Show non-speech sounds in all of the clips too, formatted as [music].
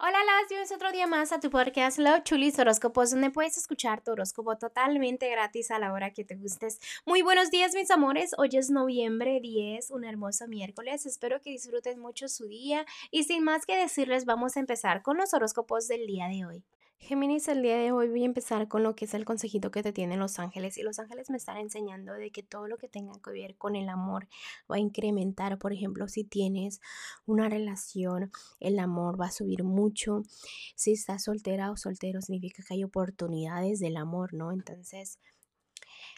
Hola, las bienvenidos otro día más a tu podcast Love Chulis Horóscopos, donde puedes escuchar tu horóscopo totalmente gratis a la hora que te gustes. Muy buenos días, mis amores. Hoy es noviembre 10, un hermoso miércoles. Espero que disfruten mucho su día. Y sin más que decirles, vamos a empezar con los horóscopos del día de hoy. Géminis, el día de hoy voy a empezar con lo que es el consejito que te tienen los ángeles. Y los ángeles me están enseñando de que todo lo que tenga que ver con el amor va a incrementar. Por ejemplo, si tienes una relación, el amor va a subir mucho. Si estás soltera o soltero, significa que hay oportunidades del amor, ¿no? Entonces,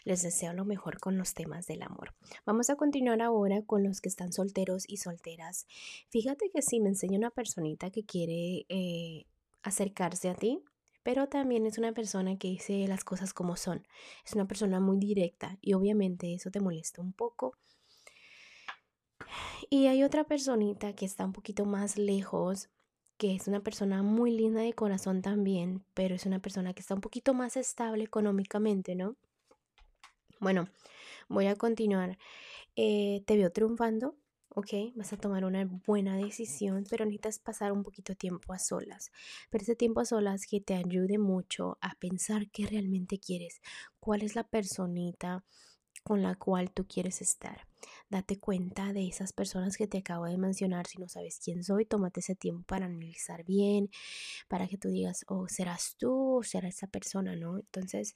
les deseo lo mejor con los temas del amor. Vamos a continuar ahora con los que están solteros y solteras. Fíjate que si me enseña una personita que quiere eh, acercarse a ti, pero también es una persona que dice las cosas como son. Es una persona muy directa y obviamente eso te molesta un poco. Y hay otra personita que está un poquito más lejos, que es una persona muy linda de corazón también, pero es una persona que está un poquito más estable económicamente, ¿no? Bueno, voy a continuar. Eh, te veo triunfando, ¿ok? Vas a tomar una buena decisión, pero necesitas pasar un poquito de tiempo a solas. Pero ese tiempo a solas que te ayude mucho a pensar qué realmente quieres, cuál es la personita con la cual tú quieres estar. Date cuenta de esas personas que te acabo de mencionar. Si no sabes quién soy, tómate ese tiempo para analizar bien, para que tú digas, oh, serás tú o será esa persona, ¿no? Entonces,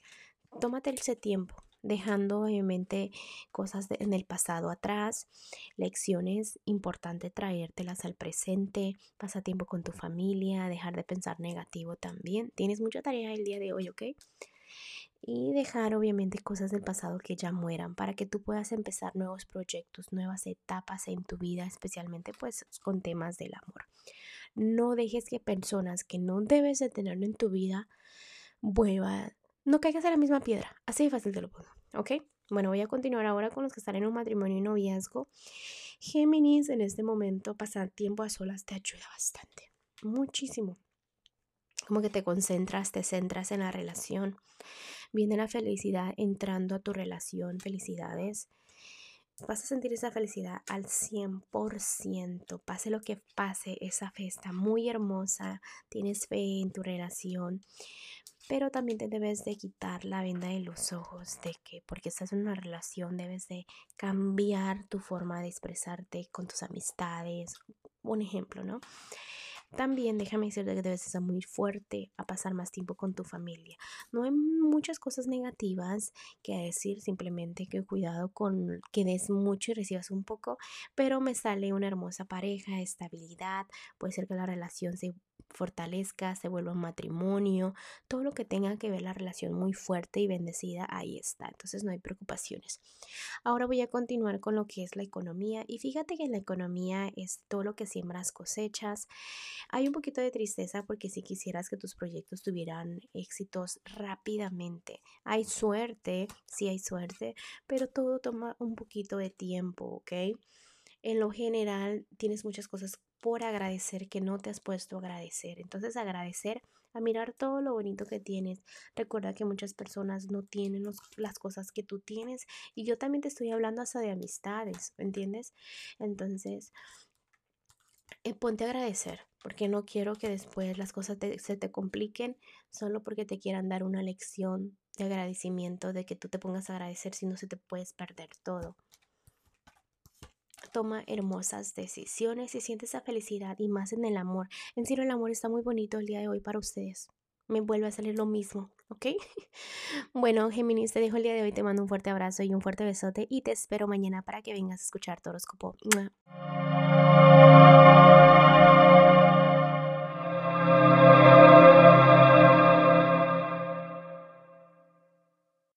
tómate ese tiempo dejando obviamente cosas en el pasado atrás, lecciones importantes traértelas al presente, pasa tiempo con tu familia, dejar de pensar negativo también. Tienes mucha tarea el día de hoy, ¿ok? Y dejar obviamente cosas del pasado que ya mueran para que tú puedas empezar nuevos proyectos, nuevas etapas en tu vida, especialmente pues con temas del amor. No dejes que personas que no debes de tener en tu vida vuelvan no caigas en la misma piedra. Así de fácil te lo pongo. ¿Ok? Bueno, voy a continuar ahora con los que están en un matrimonio y noviazgo. Géminis, en este momento, pasar tiempo a solas te ayuda bastante. Muchísimo. Como que te concentras, te centras en la relación. Viene la felicidad entrando a tu relación. Felicidades. Vas a sentir esa felicidad al 100%. Pase lo que pase, esa fiesta muy hermosa. Tienes fe en tu relación pero también te debes de quitar la venda de los ojos de que porque estás en una relación debes de cambiar tu forma de expresarte con tus amistades, un ejemplo, ¿no? También déjame decirte que debes estar muy fuerte a pasar más tiempo con tu familia. No hay muchas cosas negativas que decir, simplemente que cuidado con que des mucho y recibas un poco, pero me sale una hermosa pareja, estabilidad, puede ser que la relación se fortalezca, se vuelva un matrimonio, todo lo que tenga que ver la relación muy fuerte y bendecida, ahí está. Entonces no hay preocupaciones. Ahora voy a continuar con lo que es la economía y fíjate que en la economía es todo lo que siembras cosechas. Hay un poquito de tristeza porque si quisieras que tus proyectos tuvieran éxitos rápidamente, hay suerte, sí hay suerte, pero todo toma un poquito de tiempo, ¿ok? En lo general tienes muchas cosas por agradecer que no te has puesto a agradecer. Entonces agradecer a mirar todo lo bonito que tienes. Recuerda que muchas personas no tienen las cosas que tú tienes y yo también te estoy hablando hasta de amistades, ¿entiendes? Entonces, eh, ponte a agradecer, porque no quiero que después las cosas se te compliquen solo porque te quieran dar una lección de agradecimiento, de que tú te pongas a agradecer, si no se te puedes perder todo toma hermosas decisiones y siente esa felicidad y más en el amor. En serio, el amor está muy bonito el día de hoy para ustedes. Me vuelve a salir lo mismo, ¿ok? [laughs] Bueno, Géminis, te dejo el día de hoy. Te mando un fuerte abrazo y un fuerte besote y te espero mañana para que vengas a escuchar tu horóscopo.